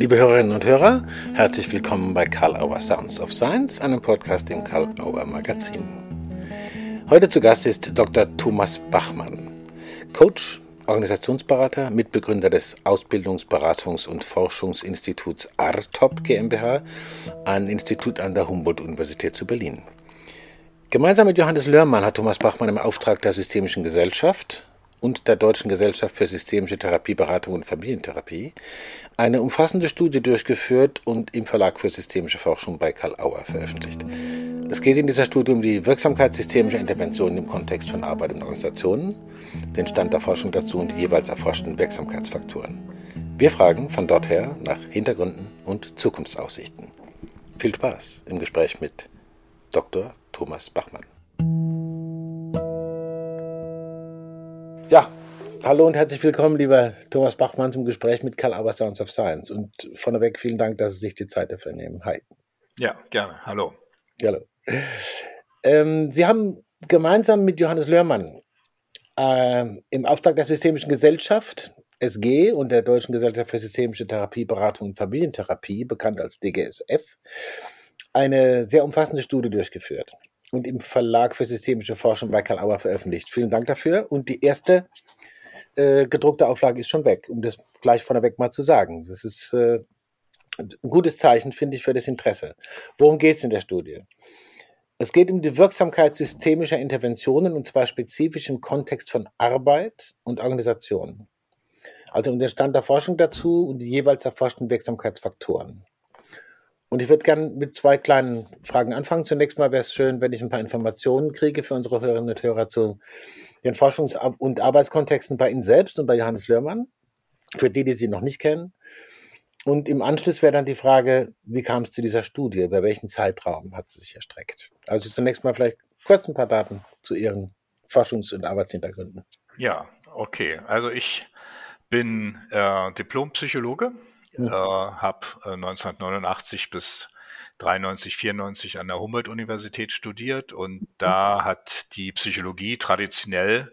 Liebe Hörerinnen und Hörer, herzlich willkommen bei Karl Auer Sounds of Science, einem Podcast im Karl Auer Magazin. Heute zu Gast ist Dr. Thomas Bachmann, Coach, Organisationsberater, Mitbegründer des Ausbildungs-, Beratungs- und Forschungsinstituts ARTOP GmbH, ein Institut an der Humboldt-Universität zu Berlin. Gemeinsam mit Johannes Lörmann hat Thomas Bachmann im Auftrag der Systemischen Gesellschaft und der Deutschen Gesellschaft für systemische Therapieberatung und Familientherapie eine umfassende Studie durchgeführt und im Verlag für systemische Forschung bei Karl Auer veröffentlicht. Es geht in dieser Studie um die Wirksamkeit systemischer Interventionen im Kontext von Arbeit und Organisationen, den Stand der Forschung dazu und die jeweils erforschten Wirksamkeitsfaktoren. Wir fragen von dort her nach Hintergründen und Zukunftsaussichten. Viel Spaß im Gespräch mit Dr. Thomas Bachmann. Ja, hallo und herzlich willkommen, lieber Thomas Bachmann, zum Gespräch mit Karl Aber Sounds of Science. Und vorneweg vielen Dank, dass Sie sich die Zeit dafür nehmen. Hi. Ja, gerne. Hallo. Hallo. Ähm, Sie haben gemeinsam mit Johannes Lörmann äh, im Auftrag der Systemischen Gesellschaft SG und der Deutschen Gesellschaft für Systemische Therapie, Beratung und Familientherapie, bekannt als DGSF, eine sehr umfassende Studie durchgeführt und im Verlag für systemische Forschung bei Karl Auer veröffentlicht. Vielen Dank dafür. Und die erste äh, gedruckte Auflage ist schon weg, um das gleich vorneweg mal zu sagen. Das ist äh, ein gutes Zeichen, finde ich, für das Interesse. Worum geht es in der Studie? Es geht um die Wirksamkeit systemischer Interventionen und zwar spezifisch im Kontext von Arbeit und Organisation. Also um den Stand der Forschung dazu und die jeweils erforschten Wirksamkeitsfaktoren. Und ich würde gerne mit zwei kleinen Fragen anfangen. Zunächst mal wäre es schön, wenn ich ein paar Informationen kriege für unsere Hörerinnen und Hörer zu den Forschungs- und Arbeitskontexten bei Ihnen selbst und bei Johannes Lörmann, für die, die Sie noch nicht kennen. Und im Anschluss wäre dann die Frage, wie kam es zu dieser Studie? Über welchen Zeitraum hat sie sich erstreckt? Also zunächst mal vielleicht kurz ein paar Daten zu Ihren Forschungs- und Arbeitshintergründen. Ja, okay. Also ich bin äh, Diplompsychologe äh, habe äh, 1989 bis 93, 94 an der Humboldt-Universität studiert und da hat die Psychologie traditionell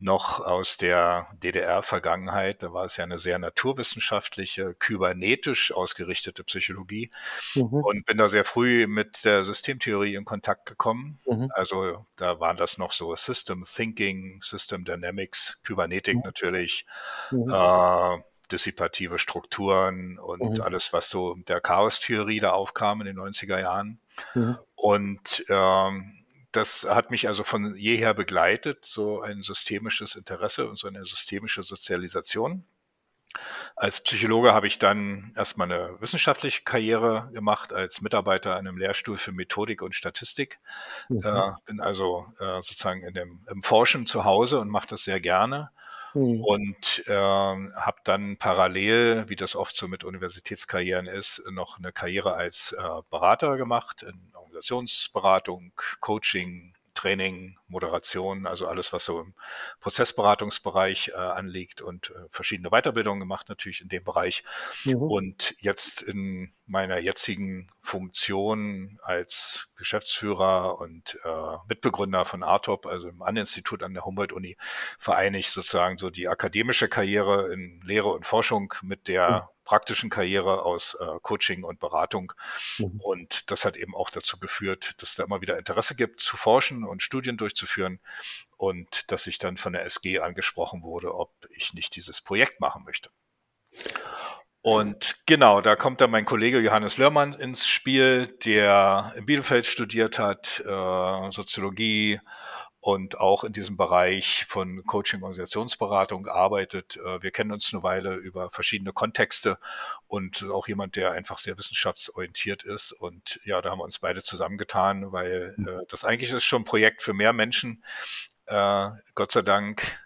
noch aus der DDR-Vergangenheit, da war es ja eine sehr naturwissenschaftliche, kybernetisch ausgerichtete Psychologie mhm. und bin da sehr früh mit der Systemtheorie in Kontakt gekommen. Mhm. Also da waren das noch so System Thinking, System Dynamics, Kybernetik mhm. natürlich, mhm. äh, dissipative Strukturen und mhm. alles, was so der Chaos-Theorie da aufkam in den 90er Jahren. Mhm. Und ähm, das hat mich also von jeher begleitet, so ein systemisches Interesse und so eine systemische Sozialisation. Als Psychologe habe ich dann erstmal eine wissenschaftliche Karriere gemacht als Mitarbeiter an einem Lehrstuhl für Methodik und Statistik. Mhm. Äh, bin also äh, sozusagen in dem, im Forschen zu Hause und mache das sehr gerne. Mhm. Und äh, habe dann parallel, wie das oft so mit Universitätskarrieren ist, noch eine Karriere als äh, Berater gemacht in Organisationsberatung, Coaching, Training, Moderation, also alles, was so im Prozessberatungsbereich äh, anliegt und äh, verschiedene Weiterbildungen gemacht natürlich in dem Bereich. Mhm. Und jetzt in meiner jetzigen Funktion als Geschäftsführer und äh, Mitbegründer von ARTOP, also im An-Institut an der Humboldt-Uni, vereine ich sozusagen so die akademische Karriere in Lehre und Forschung mit der mhm praktischen Karriere aus äh, Coaching und Beratung. Mhm. Und das hat eben auch dazu geführt, dass da immer wieder Interesse gibt, zu forschen und Studien durchzuführen und dass ich dann von der SG angesprochen wurde, ob ich nicht dieses Projekt machen möchte. Und genau, da kommt dann mein Kollege Johannes Lörmann ins Spiel, der in Bielefeld studiert hat, äh, Soziologie, und auch in diesem Bereich von Coaching, Organisationsberatung arbeitet. Äh, wir kennen uns eine Weile über verschiedene Kontexte und auch jemand, der einfach sehr wissenschaftsorientiert ist. Und ja, da haben wir uns beide zusammengetan, weil äh, das eigentlich ist schon ein Projekt für mehr Menschen. Äh, Gott sei Dank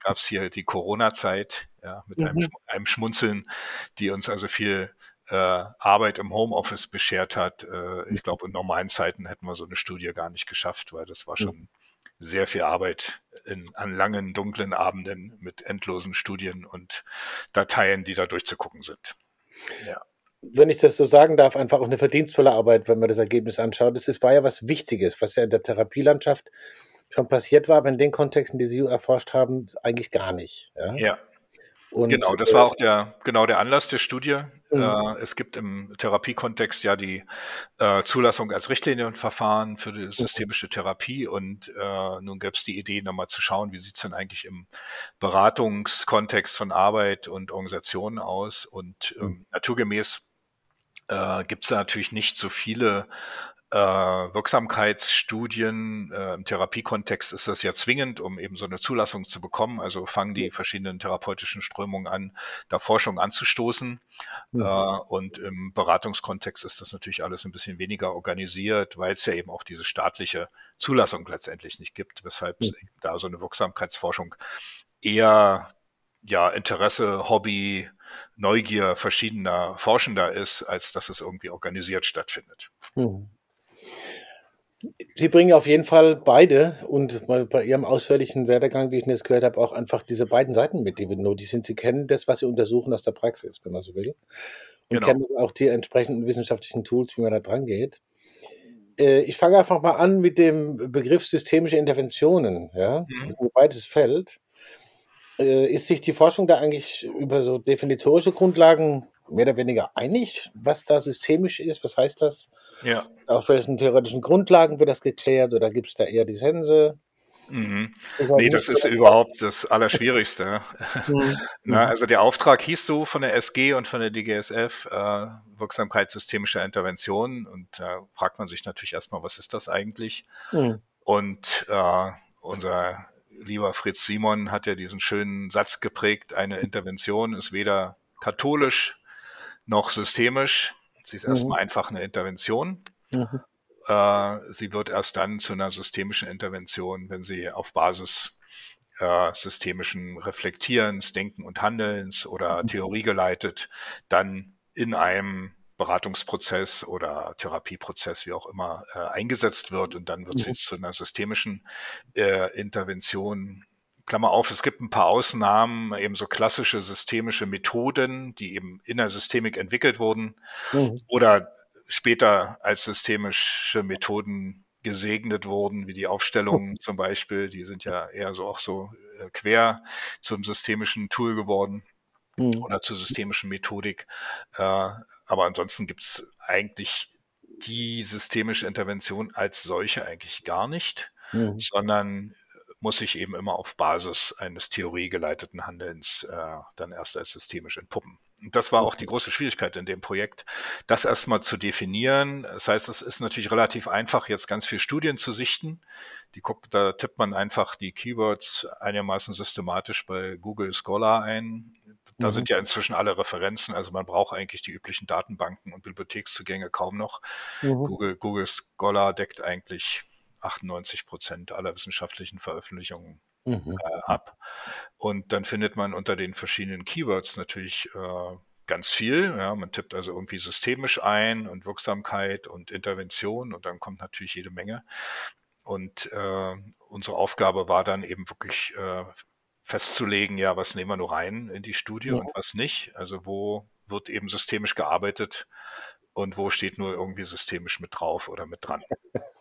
gab es hier die Corona-Zeit ja, mit mhm. einem, einem Schmunzeln, die uns also viel äh, Arbeit im Homeoffice beschert hat. Äh, ich glaube, in normalen Zeiten hätten wir so eine Studie gar nicht geschafft, weil das war schon sehr viel Arbeit in, an langen, dunklen Abenden mit endlosen Studien und Dateien, die da durchzugucken sind. Ja. Wenn ich das so sagen darf, einfach auch eine verdienstvolle Arbeit, wenn man das Ergebnis anschaut. Das war ja was Wichtiges, was ja in der Therapielandschaft schon passiert war, aber in den Kontexten, die Sie erforscht haben, eigentlich gar nicht. Ja, ja. Und, genau, das war äh, auch der, genau der Anlass der Studie. Mhm. Äh, es gibt im Therapiekontext ja die äh, Zulassung als Richtlinienverfahren für die systemische Therapie und äh, nun gäbe es die Idee, nochmal zu schauen, wie sieht es denn eigentlich im Beratungskontext von Arbeit und Organisationen aus und ähm, mhm. naturgemäß äh, gibt es da natürlich nicht so viele äh, Wirksamkeitsstudien. Äh, Im Therapiekontext ist das ja zwingend, um eben so eine Zulassung zu bekommen. Also fangen die verschiedenen therapeutischen Strömungen an, da Forschung anzustoßen. Mhm. Äh, und im Beratungskontext ist das natürlich alles ein bisschen weniger organisiert, weil es ja eben auch diese staatliche Zulassung letztendlich nicht gibt, weshalb mhm. da so eine Wirksamkeitsforschung eher ja Interesse, Hobby, Neugier verschiedener Forschender ist, als dass es irgendwie organisiert stattfindet. Mhm. Sie bringen auf jeden Fall beide und bei Ihrem ausführlichen Werdegang, wie ich jetzt gehört habe, auch einfach diese beiden Seiten mit, die nötig sind. Sie kennen das, was Sie untersuchen aus der Praxis, wenn man so will. Und genau. kennen auch die entsprechenden wissenschaftlichen Tools, wie man da dran geht. Äh, ich fange einfach mal an mit dem Begriff systemische Interventionen. Ja? Mhm. Das ist ein weites Feld. Äh, ist sich die Forschung da eigentlich über so definitorische Grundlagen mehr oder weniger einig, was da systemisch ist? Was heißt das? Ja. Auf welchen theoretischen Grundlagen wird das geklärt oder gibt es da eher Dissense? Mhm. Nee, das ist überhaupt das Allerschwierigste. Mhm. Na, also der Auftrag hieß so von der SG und von der DGSF, äh, Wirksamkeit systemischer Interventionen. Und da fragt man sich natürlich erstmal, was ist das eigentlich? Mhm. Und äh, unser lieber Fritz Simon hat ja diesen schönen Satz geprägt, eine Intervention ist weder katholisch noch systemisch. Sie ist mhm. erstmal einfach eine Intervention. Mhm. Äh, sie wird erst dann zu einer systemischen Intervention, wenn sie auf Basis äh, systemischen Reflektierens, Denken und Handelns oder mhm. Theorie geleitet, dann in einem Beratungsprozess oder Therapieprozess, wie auch immer, äh, eingesetzt wird und dann wird sie mhm. zu einer systemischen äh, Intervention Klammer auf, es gibt ein paar Ausnahmen, eben so klassische systemische Methoden, die eben in der Systemik entwickelt wurden mhm. oder später als systemische Methoden gesegnet wurden, wie die Aufstellungen mhm. zum Beispiel, die sind ja eher so auch so äh, quer zum systemischen Tool geworden mhm. oder zur systemischen Methodik. Äh, aber ansonsten gibt es eigentlich die systemische Intervention als solche eigentlich gar nicht, mhm. sondern muss sich eben immer auf Basis eines theoriegeleiteten Handelns äh, dann erst als systemisch entpuppen. Und das war auch die große Schwierigkeit in dem Projekt, das erstmal zu definieren. Das heißt, es ist natürlich relativ einfach, jetzt ganz viel Studien zu sichten. Die guckt, da tippt man einfach die Keywords einigermaßen systematisch bei Google Scholar ein. Da mhm. sind ja inzwischen alle Referenzen, also man braucht eigentlich die üblichen Datenbanken und Bibliothekszugänge kaum noch. Mhm. Google, Google Scholar deckt eigentlich 98 Prozent aller wissenschaftlichen Veröffentlichungen mhm. äh, ab. Und dann findet man unter den verschiedenen Keywords natürlich äh, ganz viel. Ja, man tippt also irgendwie systemisch ein und Wirksamkeit und Intervention und dann kommt natürlich jede Menge. Und äh, unsere Aufgabe war dann eben wirklich äh, festzulegen, ja, was nehmen wir nur rein in die Studie ja. und was nicht. Also wo wird eben systemisch gearbeitet und wo steht nur irgendwie systemisch mit drauf oder mit dran.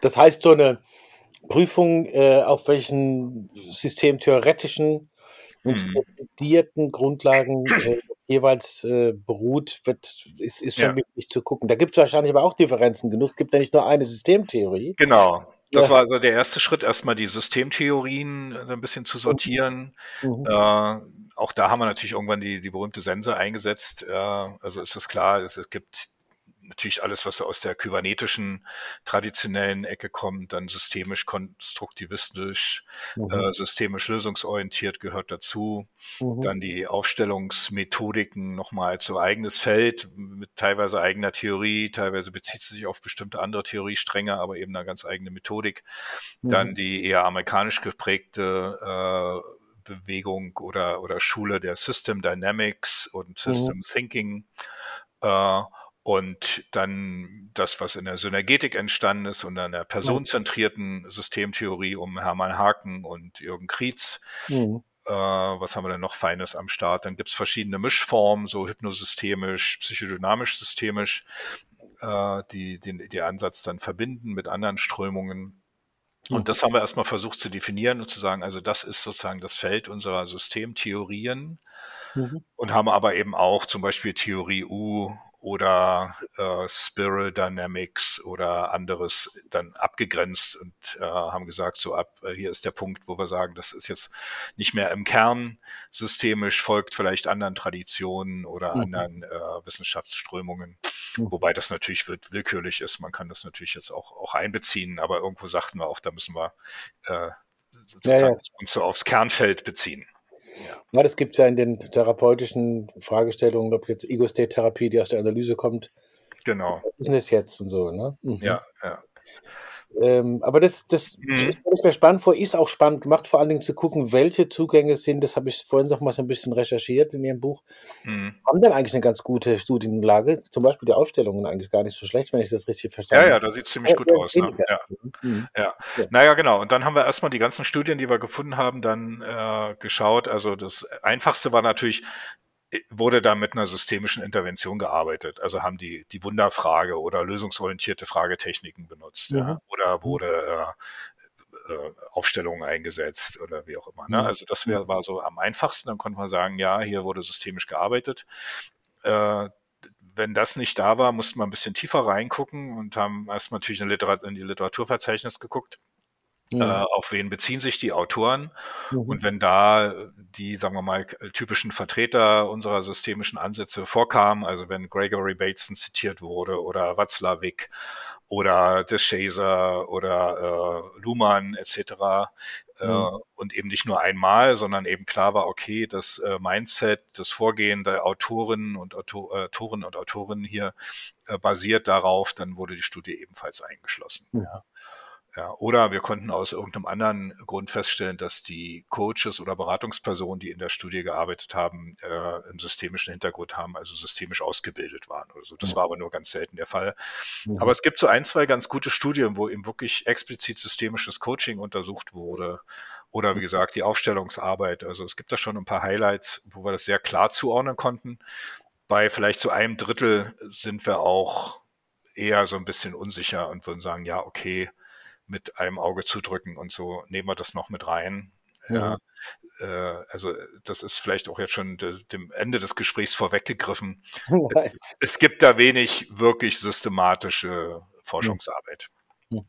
Das heißt, so eine Prüfung, äh, auf welchen systemtheoretischen und studierten Grundlagen äh, jeweils äh, beruht, wird, ist, ist schon ja. wichtig zu gucken. Da gibt es wahrscheinlich aber auch Differenzen genug. Es gibt ja nicht nur eine Systemtheorie. Genau. Das ja. war also der erste Schritt, erstmal die Systemtheorien so ein bisschen zu sortieren. Mhm. Äh, auch da haben wir natürlich irgendwann die, die berühmte Sense eingesetzt. Äh, also ist es klar, es, es gibt natürlich alles, was aus der kybernetischen traditionellen Ecke kommt, dann systemisch konstruktivistisch, mhm. äh, systemisch lösungsorientiert gehört dazu. Mhm. Dann die Aufstellungsmethodiken nochmal als so eigenes Feld mit teilweise eigener Theorie, teilweise bezieht sie sich auf bestimmte andere Theoriestränge, aber eben eine ganz eigene Methodik. Mhm. Dann die eher amerikanisch geprägte äh, Bewegung oder, oder Schule der System Dynamics und mhm. System Thinking. Äh, und dann das, was in der Synergetik entstanden ist und an der personenzentrierten Systemtheorie um Hermann Haken und Jürgen Krietz. Mhm. Äh, was haben wir denn noch Feines am Start? Dann gibt es verschiedene Mischformen, so hypnosystemisch, psychodynamisch systemisch, äh, die den die Ansatz dann verbinden mit anderen Strömungen. Und das haben wir erstmal versucht zu definieren und zu sagen, also das ist sozusagen das Feld unserer Systemtheorien mhm. und haben aber eben auch zum Beispiel Theorie U oder äh, Spiral Dynamics oder anderes dann abgegrenzt und äh, haben gesagt, so ab, äh, hier ist der Punkt, wo wir sagen, das ist jetzt nicht mehr im Kern systemisch, folgt vielleicht anderen Traditionen oder mhm. anderen äh, Wissenschaftsströmungen, mhm. wobei das natürlich wird, willkürlich ist. Man kann das natürlich jetzt auch, auch einbeziehen, aber irgendwo sagten wir auch, da müssen wir äh, sozusagen ja, ja. uns so aufs Kernfeld beziehen. Ja, das gibt es ja in den therapeutischen Fragestellungen, ob jetzt Ego-State-Therapie, die aus der Analyse kommt. Genau. Was ist das jetzt und so, ne? Mhm. Ja, ja. Ähm, aber das, das mhm. ich mir spannend vor, ist auch spannend gemacht, vor allen Dingen zu gucken, welche Zugänge sind, das habe ich vorhin noch mal so ein bisschen recherchiert in Ihrem Buch, mhm. haben dann eigentlich eine ganz gute Studienlage, zum Beispiel die Ausstellungen eigentlich gar nicht so schlecht, wenn ich das richtig verstanden habe. Ja, ja, da sieht es ziemlich gut aus. Ne? Ja. Mhm. Ja. ja. Naja, genau. Und dann haben wir erstmal die ganzen Studien, die wir gefunden haben, dann äh, geschaut. Also das Einfachste war natürlich, wurde da mit einer systemischen Intervention gearbeitet. Also haben die die Wunderfrage oder lösungsorientierte Fragetechniken benutzt mhm. ja, oder wurde äh, äh, Aufstellungen eingesetzt oder wie auch immer. Ne? Mhm. Also das wär, war so am einfachsten. Dann konnte man sagen, ja, hier wurde systemisch gearbeitet. Äh, wenn das nicht da war, mussten wir ein bisschen tiefer reingucken und haben erst natürlich in, in die Literaturverzeichnis geguckt Mhm. Äh, auf wen beziehen sich die Autoren? Mhm. Und wenn da die, sagen wir mal, typischen Vertreter unserer systemischen Ansätze vorkamen, also wenn Gregory Bateson zitiert wurde oder Watzlawick oder De Shazer oder äh, Luhmann etc. Äh, mhm. und eben nicht nur einmal, sondern eben klar war, okay, das äh, Mindset, das Vorgehen der Autorinnen und Autor, äh, Autoren und Autorinnen hier äh, basiert darauf, dann wurde die Studie ebenfalls eingeschlossen. Mhm. Ja. Ja, oder wir konnten aus irgendeinem anderen Grund feststellen, dass die Coaches oder Beratungspersonen, die in der Studie gearbeitet haben, äh, einen systemischen Hintergrund haben, also systemisch ausgebildet waren oder so. Das war aber nur ganz selten der Fall. Mhm. Aber es gibt so ein, zwei ganz gute Studien, wo eben wirklich explizit systemisches Coaching untersucht wurde. Oder wie gesagt, die Aufstellungsarbeit. Also es gibt da schon ein paar Highlights, wo wir das sehr klar zuordnen konnten. Bei vielleicht so einem Drittel sind wir auch eher so ein bisschen unsicher und würden sagen, ja, okay, mit einem Auge zudrücken und so nehmen wir das noch mit rein. Ja. ja äh, also das ist vielleicht auch jetzt schon de, dem Ende des Gesprächs vorweggegriffen. es, es, gibt da wenig wirklich systematische Forschungsarbeit. Mhm.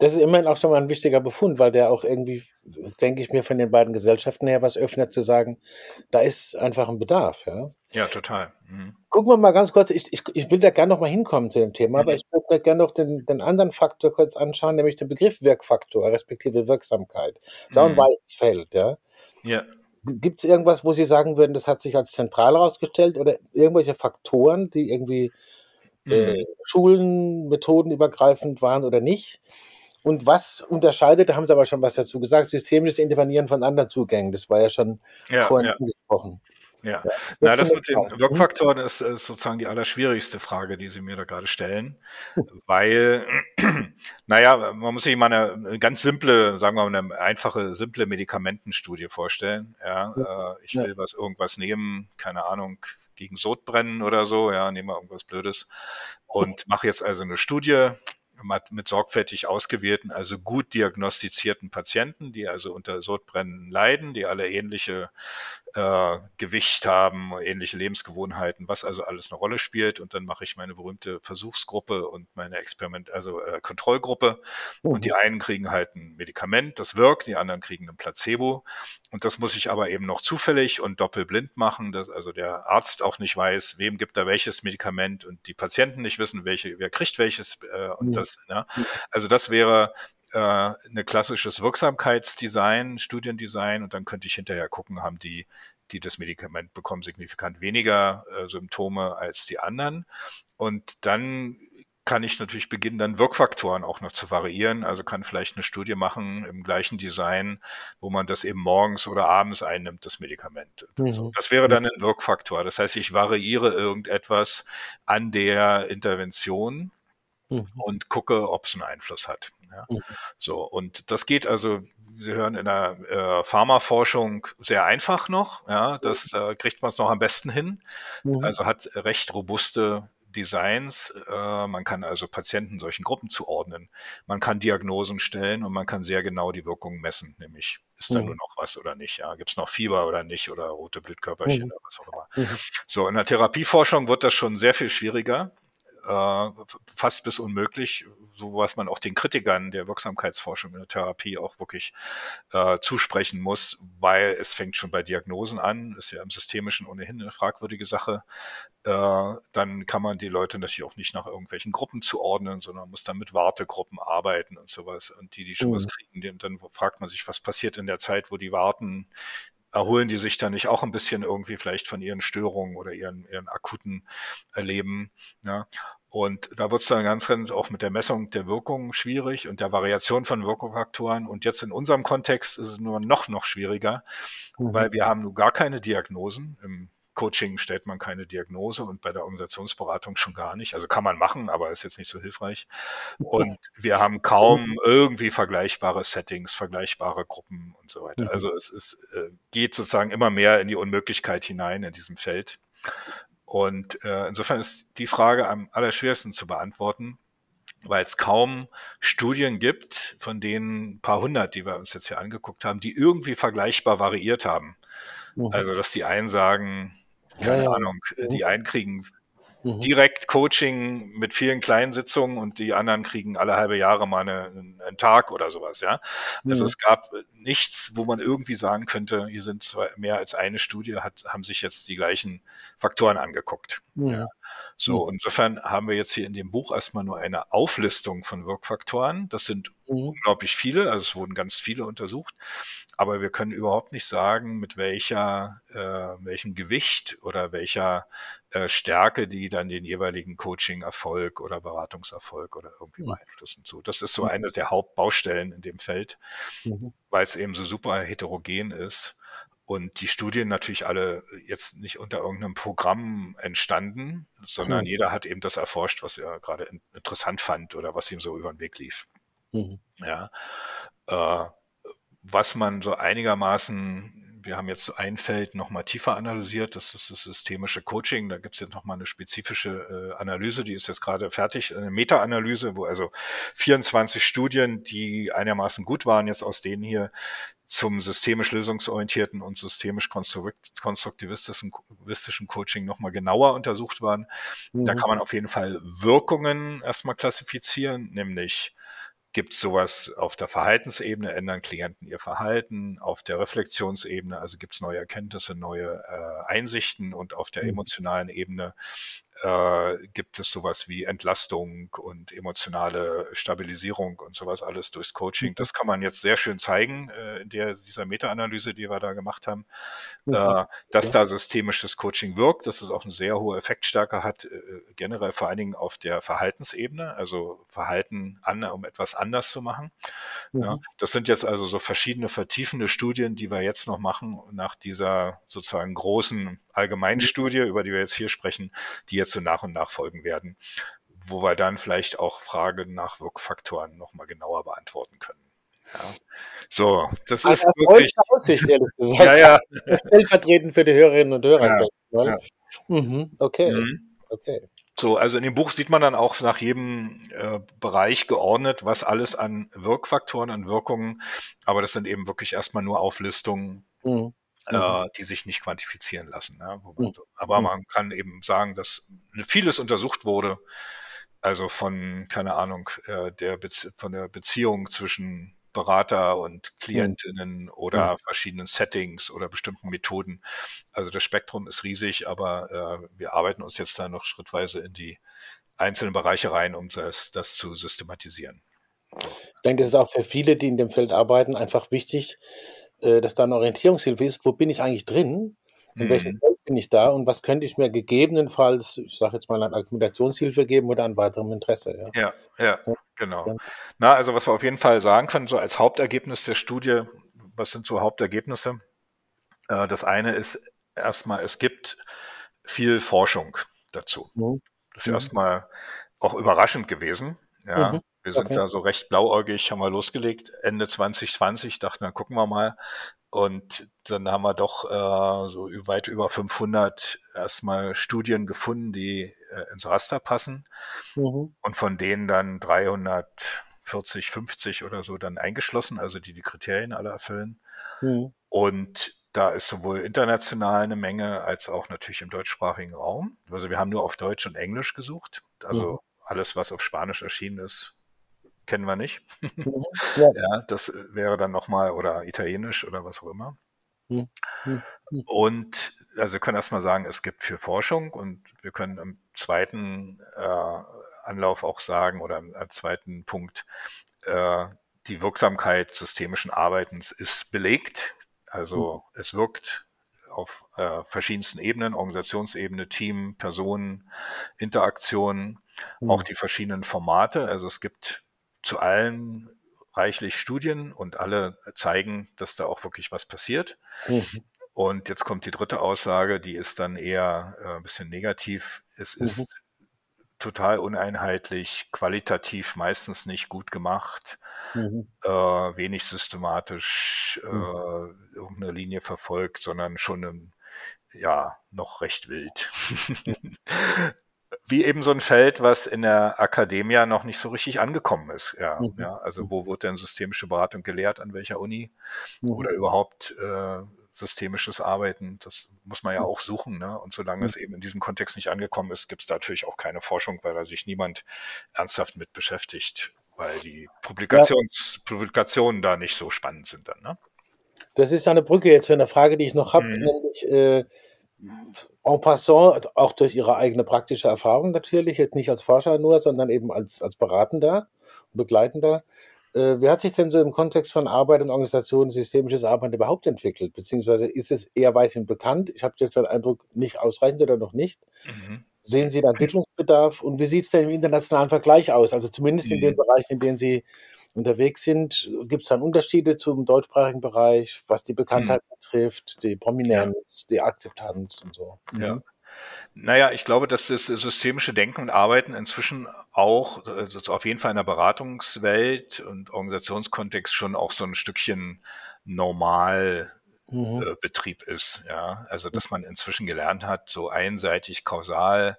Das ist immerhin auch schon mal ein wichtiger Befund, weil der auch irgendwie, denke ich mir, von den beiden Gesellschaften her was öffnet, zu sagen, da ist einfach ein Bedarf. Ja, ja total. Mhm. Gucken wir mal ganz kurz, ich, ich, ich will da gerne noch mal hinkommen zu dem Thema, mhm. aber ich würde gerne noch den, den anderen Faktor kurz anschauen, nämlich den Begriff Wirkfaktor, respektive Wirksamkeit. So ein mhm. weites Feld, ja. Ja. Gibt es irgendwas, wo Sie sagen würden, das hat sich als zentral herausgestellt oder irgendwelche Faktoren, die irgendwie äh, mhm. Schulen, methodenübergreifend waren oder nicht? Und was unterscheidet, da haben Sie aber schon was dazu gesagt, systemisches Intervenieren von anderen Zugängen. Das war ja schon ja, vorhin ja. angesprochen. Ja, ja. Na, das mit den Wirkfaktoren ist, ist, sozusagen die allerschwierigste Frage, die Sie mir da gerade stellen, weil, naja, man muss sich mal eine, ganz simple, sagen wir mal, eine einfache, simple Medikamentenstudie vorstellen. Ja, äh, ich will ja. was irgendwas nehmen, keine Ahnung, gegen Sodbrennen oder so, ja, nehmen wir irgendwas Blödes und mache jetzt also eine Studie, mit sorgfältig ausgewählten, also gut diagnostizierten Patienten, die also unter Sodbrennen leiden, die alle ähnliche äh, Gewicht haben, ähnliche Lebensgewohnheiten, was also alles eine Rolle spielt. Und dann mache ich meine berühmte Versuchsgruppe und meine Experiment, also äh, Kontrollgruppe. Mhm. Und die einen kriegen halt ein Medikament, das wirkt, die anderen kriegen ein Placebo. Und das muss ich aber eben noch zufällig und doppelblind machen, dass also der Arzt auch nicht weiß, wem gibt er welches Medikament und die Patienten nicht wissen, welche, wer kriegt welches. Äh, und mhm. das, ne? Also das wäre äh, eine klassisches Wirksamkeitsdesign, Studiendesign und dann könnte ich hinterher gucken, haben die, die das Medikament bekommen, signifikant weniger äh, Symptome als die anderen. Und dann kann ich natürlich beginnen, dann Wirkfaktoren auch noch zu variieren. Also kann vielleicht eine Studie machen im gleichen Design, wo man das eben morgens oder abends einnimmt, das Medikament. Mhm. Das wäre dann ein Wirkfaktor. Das heißt, ich variiere irgendetwas an der Intervention mhm. und gucke, ob es einen Einfluss hat. Ja. Mhm. So, und das geht also, Sie hören in der äh, Pharmaforschung sehr einfach noch. Ja, das äh, kriegt man es noch am besten hin. Mhm. Also hat recht robuste Designs. Äh, man kann also Patienten solchen Gruppen zuordnen. Man kann Diagnosen stellen und man kann sehr genau die Wirkung messen, nämlich ist da mhm. nur noch was oder nicht? Ja, gibt es noch Fieber oder nicht oder rote Blutkörperchen mhm. oder was auch immer. Mhm. So, in der Therapieforschung wird das schon sehr viel schwieriger äh, fast bis unmöglich, so was man auch den Kritikern der Wirksamkeitsforschung in der Therapie auch wirklich äh, zusprechen muss, weil es fängt schon bei Diagnosen an, ist ja im Systemischen ohnehin eine fragwürdige Sache. Äh, dann kann man die Leute natürlich auch nicht nach irgendwelchen Gruppen zuordnen, sondern muss dann mit Wartegruppen arbeiten und sowas. Und die, die schon mhm. was kriegen, dann fragt man sich, was passiert in der Zeit, wo die warten, erholen die sich dann nicht auch ein bisschen irgendwie vielleicht von ihren Störungen oder ihren, ihren akuten Erleben. Ja? Und da wird es dann ganz, ganz auch mit der Messung der Wirkung schwierig und der Variation von Wirkungsfaktoren. Und jetzt in unserem Kontext ist es nur noch, noch schwieriger, mhm. weil wir haben nun gar keine Diagnosen. Im Coaching stellt man keine Diagnose und bei der Organisationsberatung schon gar nicht. Also kann man machen, aber ist jetzt nicht so hilfreich. Und wir haben kaum irgendwie vergleichbare Settings, vergleichbare Gruppen und so weiter. Mhm. Also es, es äh, geht sozusagen immer mehr in die Unmöglichkeit hinein in diesem Feld. Und äh, insofern ist die Frage am allerschwersten zu beantworten, weil es kaum Studien gibt, von denen ein paar hundert, die wir uns jetzt hier angeguckt haben, die irgendwie vergleichbar variiert haben. Mhm. Also, dass die einen sagen, keine ja, Ahnung, die einen kriegen mhm. direkt Coaching mit vielen kleinen Sitzungen und die anderen kriegen alle halbe Jahre mal eine, einen Tag oder sowas, ja. Also mhm. es gab nichts, wo man irgendwie sagen könnte, hier sind zwar mehr als eine Studie, hat, haben sich jetzt die gleichen Faktoren angeguckt. Ja. So, mhm. insofern haben wir jetzt hier in dem Buch erstmal nur eine Auflistung von Wirkfaktoren. Das sind mhm. unglaublich viele, also es wurden ganz viele untersucht, aber wir können überhaupt nicht sagen, mit welcher, äh, welchem Gewicht oder welcher äh, Stärke die dann den jeweiligen Coaching-Erfolg oder Beratungserfolg oder irgendwie beeinflussen. So, das ist so eine der Hauptbaustellen in dem Feld, mhm. weil es eben so super heterogen ist und die Studien natürlich alle jetzt nicht unter irgendeinem Programm entstanden, sondern mhm. jeder hat eben das erforscht, was er gerade interessant fand oder was ihm so über den Weg lief. Mhm. Ja. Äh, was man so einigermaßen wir haben jetzt ein Feld nochmal tiefer analysiert, das ist das systemische Coaching. Da gibt es jetzt nochmal eine spezifische äh, Analyse, die ist jetzt gerade fertig, eine Meta-Analyse, wo also 24 Studien, die einigermaßen gut waren, jetzt aus denen hier zum systemisch lösungsorientierten und systemisch konstruktivistischen Coaching nochmal genauer untersucht waren. Mhm. Da kann man auf jeden Fall Wirkungen erstmal klassifizieren, nämlich gibt sowas auf der Verhaltensebene, ändern Klienten ihr Verhalten, auf der Reflexionsebene, also gibt es neue Erkenntnisse, neue äh, Einsichten und auf der mhm. emotionalen Ebene äh, gibt es sowas wie Entlastung und emotionale Stabilisierung und sowas alles durchs Coaching. Mhm. Das kann man jetzt sehr schön zeigen äh, in der, dieser Meta-Analyse, die wir da gemacht haben, mhm. äh, dass ja. da systemisches Coaching wirkt, dass es auch eine sehr hohe Effektstärke hat, äh, generell vor allen Dingen auf der Verhaltensebene, also Verhalten an, um etwas anders zu machen. Mhm. Ja, das sind jetzt also so verschiedene vertiefende Studien, die wir jetzt noch machen nach dieser sozusagen großen Allgemeinstudie, über die wir jetzt hier sprechen, die jetzt so nach und nach folgen werden, wo wir dann vielleicht auch Fragen nach Wirkfaktoren nochmal genauer beantworten können. Ja. So, das also ist wirklich. Aussicht, ehrlich gesagt. ja, ja. Stellvertretend für die Hörerinnen und Hörer. Ja, ja. Mhm, okay. Mhm. okay. So, also in dem Buch sieht man dann auch nach jedem äh, Bereich geordnet, was alles an Wirkfaktoren, an Wirkungen, aber das sind eben wirklich erstmal nur Auflistungen, mhm mhm. Äh, die sich nicht quantifizieren lassen. Ja? Mhm. Aber mhm. man kann eben sagen, dass vieles untersucht wurde, also von, keine Ahnung, äh, der von der Beziehung zwischen Berater und Klientinnen mhm. oder verschiedenen Settings oder bestimmten Methoden. Also das Spektrum ist riesig, aber äh, wir arbeiten uns jetzt da noch schrittweise in die einzelnen Bereiche rein, um das, das zu systematisieren. Ich denke, das ist auch für viele, die in dem Feld arbeiten, einfach wichtig, äh, dass da eine Orientierungshilfe ist, wo bin ich eigentlich drin? In mhm. welchem Feld bin ich da und was könnte ich mir gegebenenfalls, ich sage jetzt mal, an Argumentationshilfe geben oder an weiterem Interesse? Ja, ja, ja, ja. genau. Na, also was wir auf jeden Fall sagen können, so als Hauptergebnis der Studie, was sind so Hauptergebnisse? Äh, das eine ist erstmal, es gibt viel Forschung dazu. Mhm. Das ist mhm. erstmal auch überraschend gewesen. Ja, mhm. Wir sind okay. da so recht blauäugig, haben wir losgelegt, Ende 2020, dachten, dann gucken wir mal. Und dann haben wir doch äh, so weit über 500 erstmal Studien gefunden, die äh, ins Raster passen mhm. und von denen dann 340, 50 oder so dann eingeschlossen, also die die Kriterien alle erfüllen. Mhm. Und da ist sowohl international eine Menge als auch natürlich im deutschsprachigen Raum. Also wir haben nur auf Deutsch und Englisch gesucht. Also mhm. alles, was auf Spanisch erschienen ist, kennen wir nicht. Mhm. Ja. ja. das wäre dann nochmal oder Italienisch oder was auch immer. Mhm. Mhm. Und also wir können erstmal sagen, es gibt für Forschung und wir können im zweiten äh, Anlauf auch sagen oder im, im zweiten Punkt, äh, die Wirksamkeit systemischen Arbeitens ist belegt. Also mhm. es wirkt auf äh, verschiedensten Ebenen, Organisationsebene, Team, Personen, Interaktionen, mhm. auch die verschiedenen Formate. Also es gibt zu allen reichlich Studien und alle zeigen, dass da auch wirklich was passiert. Mhm. Und jetzt kommt die dritte Aussage, die ist dann eher äh, ein bisschen negativ. Es mhm. ist total uneinheitlich, qualitativ meistens nicht gut gemacht, mhm. äh, wenig systematisch äh, mhm. irgendeine Linie verfolgt, sondern schon im, ja noch recht wild. Wie eben so ein Feld, was in der Akademie noch nicht so richtig angekommen ist. Ja, mhm. ja also wo wird denn systemische Beratung gelehrt, an welcher Uni mhm. oder überhaupt äh, systemisches Arbeiten, das muss man ja auch suchen. Ne? Und solange es eben in diesem Kontext nicht angekommen ist, gibt es natürlich auch keine Forschung, weil da sich niemand ernsthaft mit beschäftigt, weil die Publikations ja. Publikationen da nicht so spannend sind dann. Ne? Das ist eine Brücke jetzt zu einer Frage, die ich noch habe, mhm. nämlich äh, en passant, auch durch Ihre eigene praktische Erfahrung natürlich, jetzt nicht als Forscher nur, sondern eben als, als Beratender und Begleitender. Äh, wie hat sich denn so im Kontext von Arbeit und Organisation systemisches Arbeiten überhaupt entwickelt? Beziehungsweise ist es eher weithin bekannt? Ich habe jetzt den Eindruck, nicht ausreichend oder noch nicht. Mhm. Sehen Sie da Entwicklungsbedarf? Und wie sieht es denn im internationalen Vergleich aus? Also zumindest mhm. in den mhm. Bereichen, in denen Sie unterwegs sind, gibt es dann Unterschiede zum deutschsprachigen Bereich, was die Bekanntheit mhm. betrifft, die Prominenz, ja. die Akzeptanz und so? Ja. Mhm. Naja, ich glaube, dass das systemische Denken und Arbeiten inzwischen auch also auf jeden Fall in der Beratungswelt und Organisationskontext schon auch so ein Stückchen Normalbetrieb mhm. äh, ist. Ja, also dass man inzwischen gelernt hat, so einseitig kausal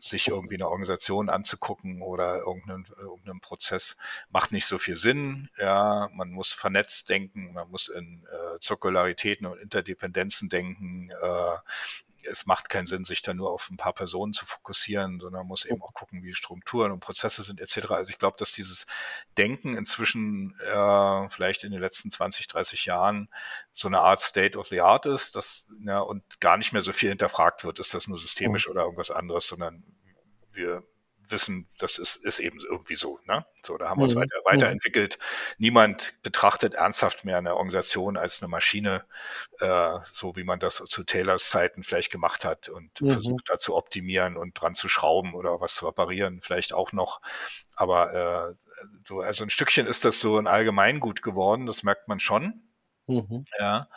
sich irgendwie eine Organisation anzugucken oder irgendeinen, irgendeinen Prozess macht nicht so viel Sinn. Ja, man muss vernetzt denken, man muss in äh, Zirkularitäten und Interdependenzen denken. Äh, es macht keinen Sinn, sich da nur auf ein paar Personen zu fokussieren, sondern man muss eben auch gucken, wie Strukturen und Prozesse sind etc. Also ich glaube, dass dieses Denken inzwischen äh, vielleicht in den letzten 20, 30 Jahren so eine Art State of the Art ist, das ja, und gar nicht mehr so viel hinterfragt wird, ist das nur systemisch oder irgendwas anderes, sondern wir wissen, das ist, ist eben irgendwie so. Ne? So, da haben wir uns mhm. weiter, weiterentwickelt. Niemand betrachtet ernsthaft mehr eine Organisation als eine Maschine, äh, so wie man das zu Taylors Zeiten vielleicht gemacht hat und mhm. versucht da zu optimieren und dran zu schrauben oder was zu reparieren, vielleicht auch noch. Aber äh, so, also ein Stückchen ist das so ein Allgemeingut geworden, das merkt man schon. Mhm. Ja.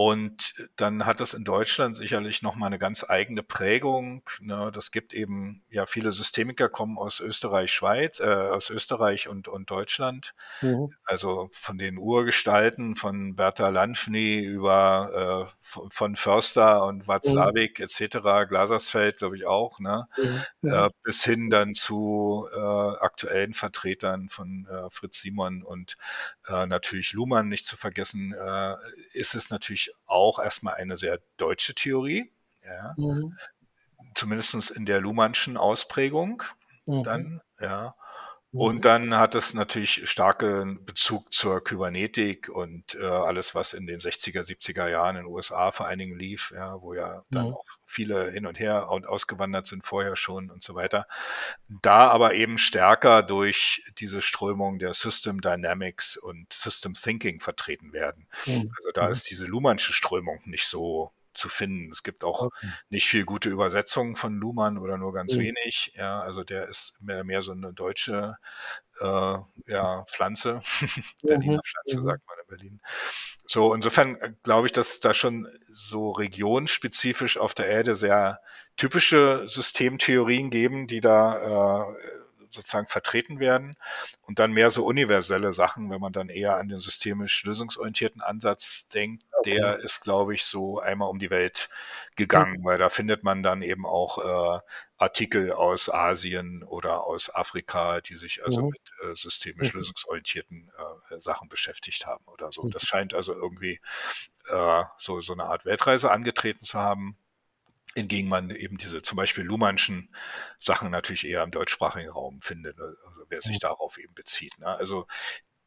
Und dann hat das in Deutschland sicherlich nochmal eine ganz eigene Prägung. Ne? Das gibt eben, ja, viele Systemiker kommen aus Österreich, Schweiz, äh, aus Österreich und, und Deutschland. Mhm. Also von den Urgestalten von Bertha Lanfny über äh, von Förster und Watzlawick mhm. etc., Glasersfeld, glaube ich auch, ne? Mhm. Äh, bis hin dann zu äh, aktuellen Vertretern von äh, Fritz Simon und äh, natürlich Luhmann nicht zu vergessen, äh, ist es natürlich auch erstmal eine sehr deutsche Theorie, ja. Mhm. Zumindest in der Luhmannschen Ausprägung mhm. dann, ja. Mhm. Und dann hat es natürlich starken Bezug zur Kybernetik und äh, alles, was in den 60er, 70er Jahren in den USA vor allen Dingen lief, ja, wo ja dann mhm. auch viele hin und her und ausgewandert sind vorher schon und so weiter. Da aber eben stärker durch diese Strömung der System Dynamics und System Thinking vertreten werden. Mhm. Also da mhm. ist diese Luhmannsche Strömung nicht so zu finden. Es gibt auch okay. nicht viel gute Übersetzungen von Luhmann oder nur ganz mhm. wenig. Ja, also der ist mehr, mehr so eine deutsche äh, ja, Pflanze. Berliner mhm. Pflanze, mhm. sagt man in Berlin. So, insofern äh, glaube ich, dass da schon so regionspezifisch auf der Erde sehr typische Systemtheorien geben, die da äh, sozusagen vertreten werden und dann mehr so universelle Sachen, wenn man dann eher an den systemisch lösungsorientierten Ansatz denkt, okay. der ist, glaube ich, so einmal um die Welt gegangen, mhm. weil da findet man dann eben auch äh, Artikel aus Asien oder aus Afrika, die sich also mhm. mit äh, systemisch mhm. lösungsorientierten äh, Sachen beschäftigt haben oder so. Mhm. Das scheint also irgendwie äh, so, so eine Art Weltreise angetreten zu haben. Hingegen man eben diese zum Beispiel Luhmannschen Sachen natürlich eher im deutschsprachigen Raum findet, ne? also wer sich darauf eben bezieht. Ne? Also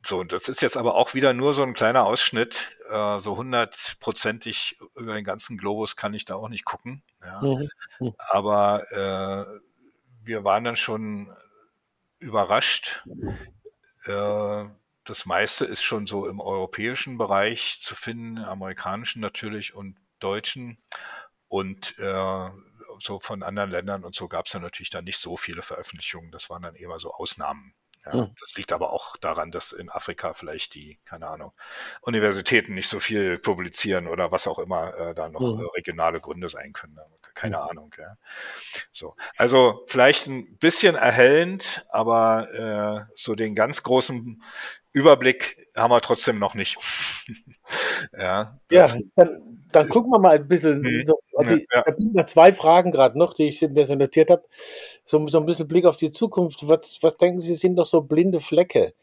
so, das ist jetzt aber auch wieder nur so ein kleiner Ausschnitt. Äh, so hundertprozentig über den ganzen Globus kann ich da auch nicht gucken. Ja. Mhm. mhm. Aber äh, wir waren dann schon überrascht. Äh, das meiste ist schon so im europäischen Bereich zu finden, amerikanischen natürlich und deutschen. Und äh, so von anderen Ländern und so gab es dann natürlich dann nicht so viele Veröffentlichungen. Das waren dann eher so Ausnahmen. Ja, mhm. Das liegt aber auch daran, dass in Afrika vielleicht die, keine Ahnung, Universitäten nicht so viel publizieren oder was auch immer äh, da noch mhm. regionale Gründe sein können. Keine mhm. Ahnung. Ja. So, also vielleicht ein bisschen erhellend, aber äh, so den ganz großen Überblick haben wir trotzdem noch nicht. ja, ja dann, dann gucken wir mal ein bisschen. Mhm. Also, ja, ja. Ich habe zwei Fragen gerade noch, die ich mir so notiert habe. So, so ein bisschen Blick auf die Zukunft. Was, was denken Sie, sind doch so blinde Flecke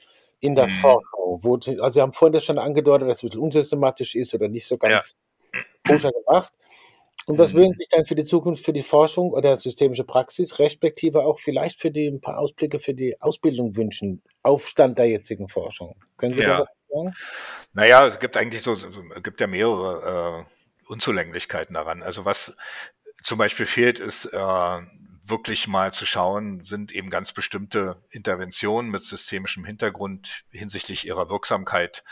in der mhm. Forschung? Wo, also Sie haben vorhin das schon angedeutet, dass es ein bisschen unsystematisch ist oder nicht so ganz ja. gemacht. Und was würden mhm. sich dann für die Zukunft, für die Forschung oder systemische Praxis, respektive auch vielleicht für die ein paar Ausblicke für die Ausbildung wünschen, auf Stand der jetzigen Forschung? Können Sie ja. das sagen? Naja, es gibt eigentlich so, es gibt ja mehrere äh, Unzulänglichkeiten daran. Also was zum Beispiel fehlt, ist äh, wirklich mal zu schauen, sind eben ganz bestimmte Interventionen mit systemischem Hintergrund hinsichtlich ihrer Wirksamkeit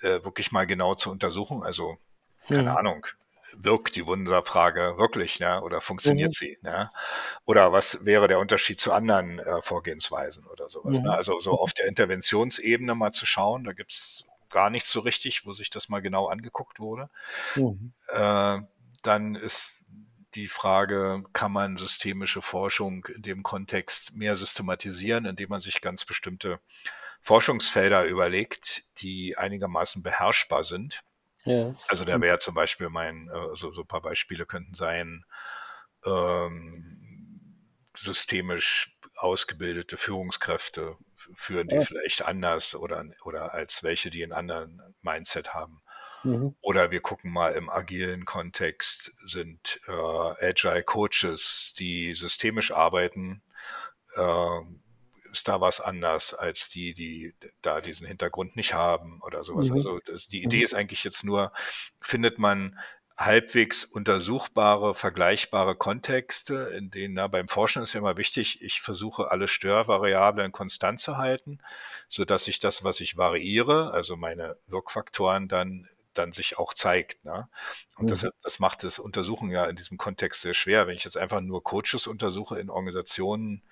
äh, wirklich mal genau zu untersuchen. Also keine hm. Ahnung, wirkt die Wunderfrage wirklich, ne? oder funktioniert mhm. sie? Ne? Oder was wäre der Unterschied zu anderen äh, Vorgehensweisen oder sowas? Ne? Mhm. Ne? Also so auf der Interventionsebene mal zu schauen, da gibt's gar nichts so richtig, wo sich das mal genau angeguckt wurde. Mhm. Äh, dann ist die Frage, kann man systemische Forschung in dem Kontext mehr systematisieren, indem man sich ganz bestimmte Forschungsfelder überlegt, die einigermaßen beherrschbar sind ja. Also da wäre zum Beispiel mein, äh, so, so ein paar Beispiele könnten sein, ähm, systemisch ausgebildete Führungskräfte führen die ja. vielleicht anders oder, oder als welche, die einen anderen Mindset haben. Mhm. Oder wir gucken mal im agilen Kontext sind äh, Agile Coaches, die systemisch arbeiten, äh, ist da was anders als die, die da diesen Hintergrund nicht haben oder sowas. Mhm. Also die Idee mhm. ist eigentlich jetzt nur, findet man halbwegs untersuchbare, vergleichbare Kontexte, in denen na, beim Forschen ist ja immer wichtig, ich versuche alle Störvariablen konstant zu halten, so dass ich das, was ich variiere, also meine Wirkfaktoren dann dann sich auch zeigt. Ne? Und mhm. das, das macht das Untersuchen ja in diesem Kontext sehr schwer. Wenn ich jetzt einfach nur Coaches untersuche in Organisationen,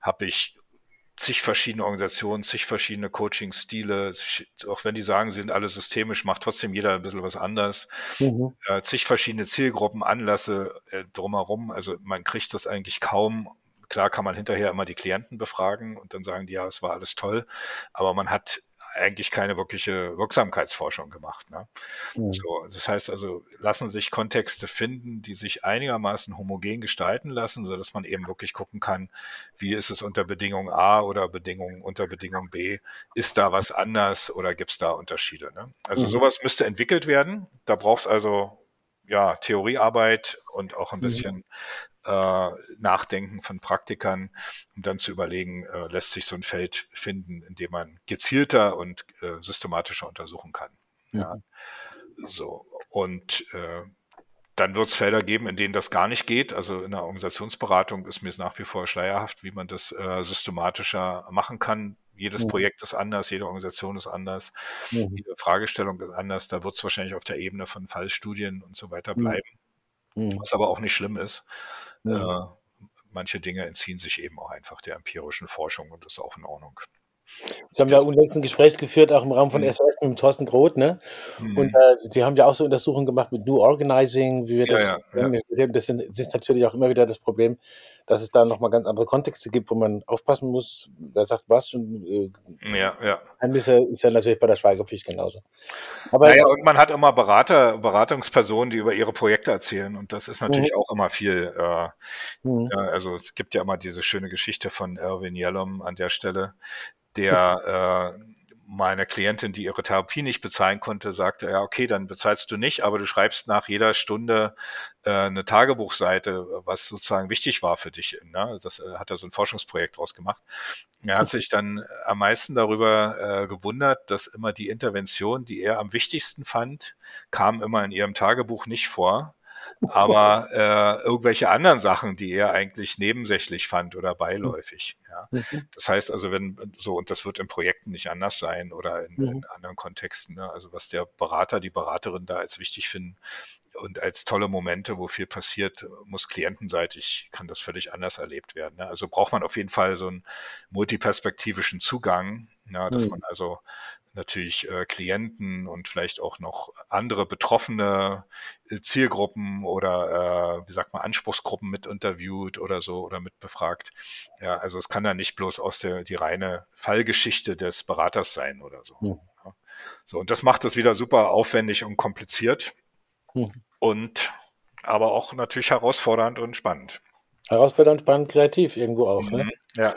habe ich zig verschiedene Organisationen, zig verschiedene Coaching-Stile, auch wenn die sagen, sie sind alle systemisch, macht trotzdem jeder ein bisschen was anders. Mhm. Äh, zig verschiedene Zielgruppen, Anlässe äh, drumherum. Also man kriegt das eigentlich kaum. Klar kann man hinterher immer die Klienten befragen und dann sagen die, ja, es war alles toll, aber man hat eigentlich keine wirkliche Wirksamkeitsforschung gemacht. Ne? Mhm. So, das heißt also, lassen sich Kontexte finden, die sich einigermaßen homogen gestalten lassen, so dass man eben wirklich gucken kann, wie ist es unter Bedingung A oder Bedingung unter Bedingung B? Ist da was anders oder gibt es da Unterschiede? Ne? Also mhm. sowas müsste entwickelt werden. Da braucht es also ja, Theoriearbeit und auch ein mhm. bisschen äh, Nachdenken von Praktikern, um dann zu überlegen, äh, lässt sich so ein Feld finden, in dem man gezielter und äh, systematischer untersuchen kann. Mhm. Ja. So. Und äh, dann wird es Felder geben, in denen das gar nicht geht. Also in der Organisationsberatung ist mir es nach wie vor schleierhaft, wie man das äh, systematischer machen kann. Jedes mhm. Projekt ist anders, jede Organisation ist anders, mhm. jede Fragestellung ist anders. Da wird es wahrscheinlich auf der Ebene von Fallstudien und so weiter bleiben, was aber auch nicht schlimm ist. Äh, manche Dinge entziehen sich eben auch einfach der empirischen Forschung und das ist auch in Ordnung. Sie haben ja unlängst ein Gespräch geführt, auch im Rahmen von Mhm. SOS mit dem Thorsten Groth, ne? Und Mhm. äh, die haben ja auch so Untersuchungen gemacht mit New Organizing, wie wir Ja, das ja, ja. Das sind- das ist natürlich auch immer wieder das Problem, dass es da nochmal ganz andere Kontexte gibt, wo man aufpassen muss, wer sagt was. Und äh, Ja, ja. Geheimnisse ist ja natürlich bei der Schweigepflicht genauso. Aber Naja, und man hat immer Berater, Beratungspersonen, die über ihre Projekte erzählen. Und das ist natürlich Mhm. auch immer viel. Äh, Mhm. ja, also es gibt ja immer diese schöne Geschichte von Irvin Yellum an der Stelle, der äh, meine Klientin, die ihre Therapie nicht bezahlen konnte, sagte, ja, okay, dann bezahlst du nicht, aber du schreibst nach jeder Stunde äh, eine Tagebuchseite, was sozusagen wichtig war für dich. Ne? Das äh, hat er so ein Forschungsprojekt draus gemacht. Er hat sich dann am meisten darüber äh, gewundert, dass immer die Intervention, die er am wichtigsten fand, kam immer in ihrem Tagebuch nicht vor. Aber äh, irgendwelche anderen Sachen, die er eigentlich nebensächlich fand oder beiläufig. Ja. Mhm. Das heißt also, wenn so, und das wird in Projekten nicht anders sein oder in, Mhm. in anderen Kontexten, ne? also was der Berater, die Beraterin da als wichtig finden und als tolle Momente, wo viel passiert, muss klientenseitig, kann das völlig anders erlebt werden. Ne? Also braucht man auf jeden Fall so einen multiperspektivischen Zugang, ja, dass Mhm. man also natürlich äh, Klienten und vielleicht auch noch andere betroffene äh, Zielgruppen oder äh, wie sagt man Anspruchsgruppen mit interviewt oder so oder mit befragt. Ja, also es kann ja nicht bloß aus der die reine Fallgeschichte des Beraters sein oder so. Mhm. Ja. So und das macht es wieder super aufwendig und kompliziert Mhm. und aber auch natürlich herausfordernd und spannend. Herausfordernd, spannend, kreativ irgendwo auch. Ne? Mhm. Ja,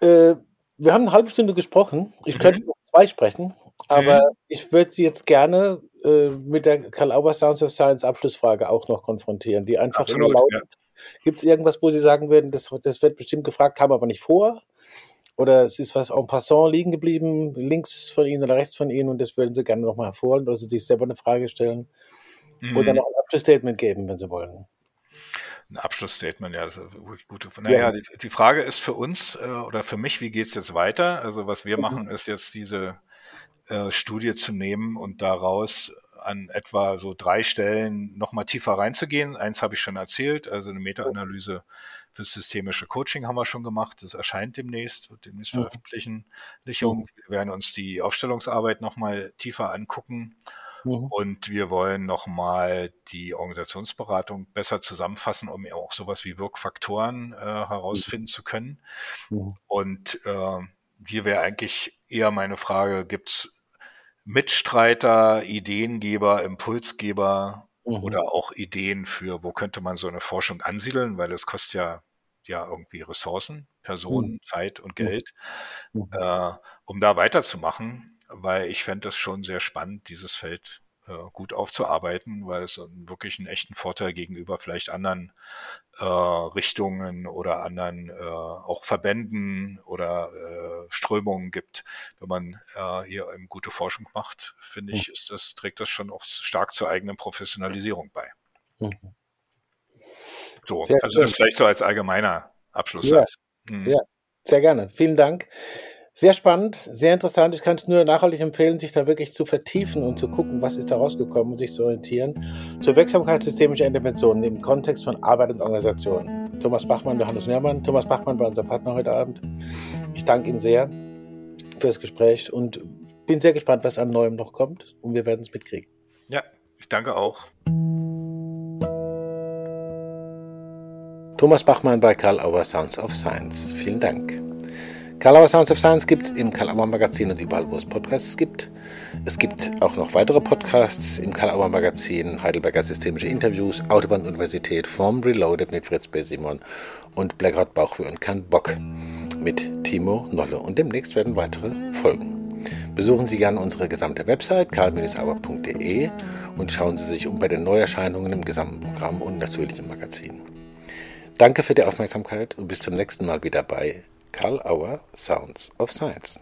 Äh, wir haben eine halbe Stunde gesprochen. Ich Mhm. könnte noch zwei sprechen, aber ich würde Sie jetzt gerne äh, mit der Karl Auer Sounds of Science Abschlussfrage auch noch konfrontieren, die einfach so Absolut, lautet. Gibt es irgendwas, wo Sie sagen würden, das, das wird bestimmt gefragt, kam aber nicht vor? Oder es ist was en passant liegen geblieben, links von Ihnen oder rechts von Ihnen und das würden Sie gerne nochmal hervorholen oder Sie sich selber eine Frage stellen oder Mhm. noch ein Abschlussstatement geben, wenn Sie wollen. Ein Abschlussstatement, ja, das ist wirklich gute. Naja, Ja. die, die Frage ist für uns äh, oder für mich, wie geht's jetzt weiter? Also was wir Mhm. machen, ist jetzt diese äh, Studie zu nehmen und daraus an etwa so drei Stellen nochmal tiefer reinzugehen. Eins habe ich schon erzählt, also eine Meta-Analyse für systemische Coaching haben wir schon gemacht. Das erscheint demnächst, wird demnächst Mhm. veröffentlichen. Wir werden uns die Aufstellungsarbeit nochmal tiefer angucken. Mhm. Und wir wollen nochmal die Organisationsberatung besser zusammenfassen, um auch sowas wie Wirkfaktoren äh, herausfinden zu können. Mhm. Und äh, hier wäre eigentlich eher meine Frage, gibt es Mitstreiter, Ideengeber, Impulsgeber Mhm. oder auch Ideen für, wo könnte man so eine Forschung ansiedeln, weil es kostet ja, ja irgendwie Ressourcen, Personen, Zeit und Mhm. Geld, Mhm. äh, um da weiterzumachen, weil ich fände das schon sehr spannend, dieses Feld äh, gut aufzuarbeiten, weil es wirklich einen echten Vorteil gegenüber vielleicht anderen äh, Richtungen oder anderen äh, auch Verbänden oder äh, Strömungen gibt. Wenn man äh, hier eben gute Forschung macht, finde ich, ist das, trägt das schon auch stark zur eigenen Professionalisierung bei. Mhm. So, Sehr also das vielleicht so als allgemeiner Abschlusssatz. Mhm. Ja. Sehr gerne. Vielen Dank. Sehr spannend, sehr interessant. Ich kann es nur nachhaltig empfehlen, sich da wirklich zu vertiefen und zu gucken, was ist da rausgekommen und sich zu orientieren. Zur Wirksamkeit systemischer Interventionen im Kontext von Arbeit und Organisation. Thomas Bachmann, Johannes Nermann. Thomas Bachmann war unser Partner heute Abend. Ich danke Ihnen sehr fürs Gespräch und bin sehr gespannt, was an Neuem noch kommt und wir werden es mitkriegen. ja, ich danke auch. Thomas Bachmann bei Karl Auer Sounds of Science. Vielen Dank. Karl Auer Sounds of Science gibt es im Karl Auer Magazin und überall, wo es Podcasts gibt. Es gibt auch noch weitere Podcasts im Karl Auer Magazin, Heidelberger Systemische Interviews, Autobahn-Universität, Form Reloaded mit Fritz B. Simon und Blackout Bauchweh und kein Bock mit Timo Nolle. Und demnächst werden weitere folgen. Besuchen Sie gerne unsere gesamte Website karl-auer.de und schauen Sie sich um bei den Neuerscheinungen im gesamten Programm und natürlich im Magazin. Danke für die Aufmerksamkeit und bis zum nächsten Mal wieder bei Karl Auer Sounds of Science.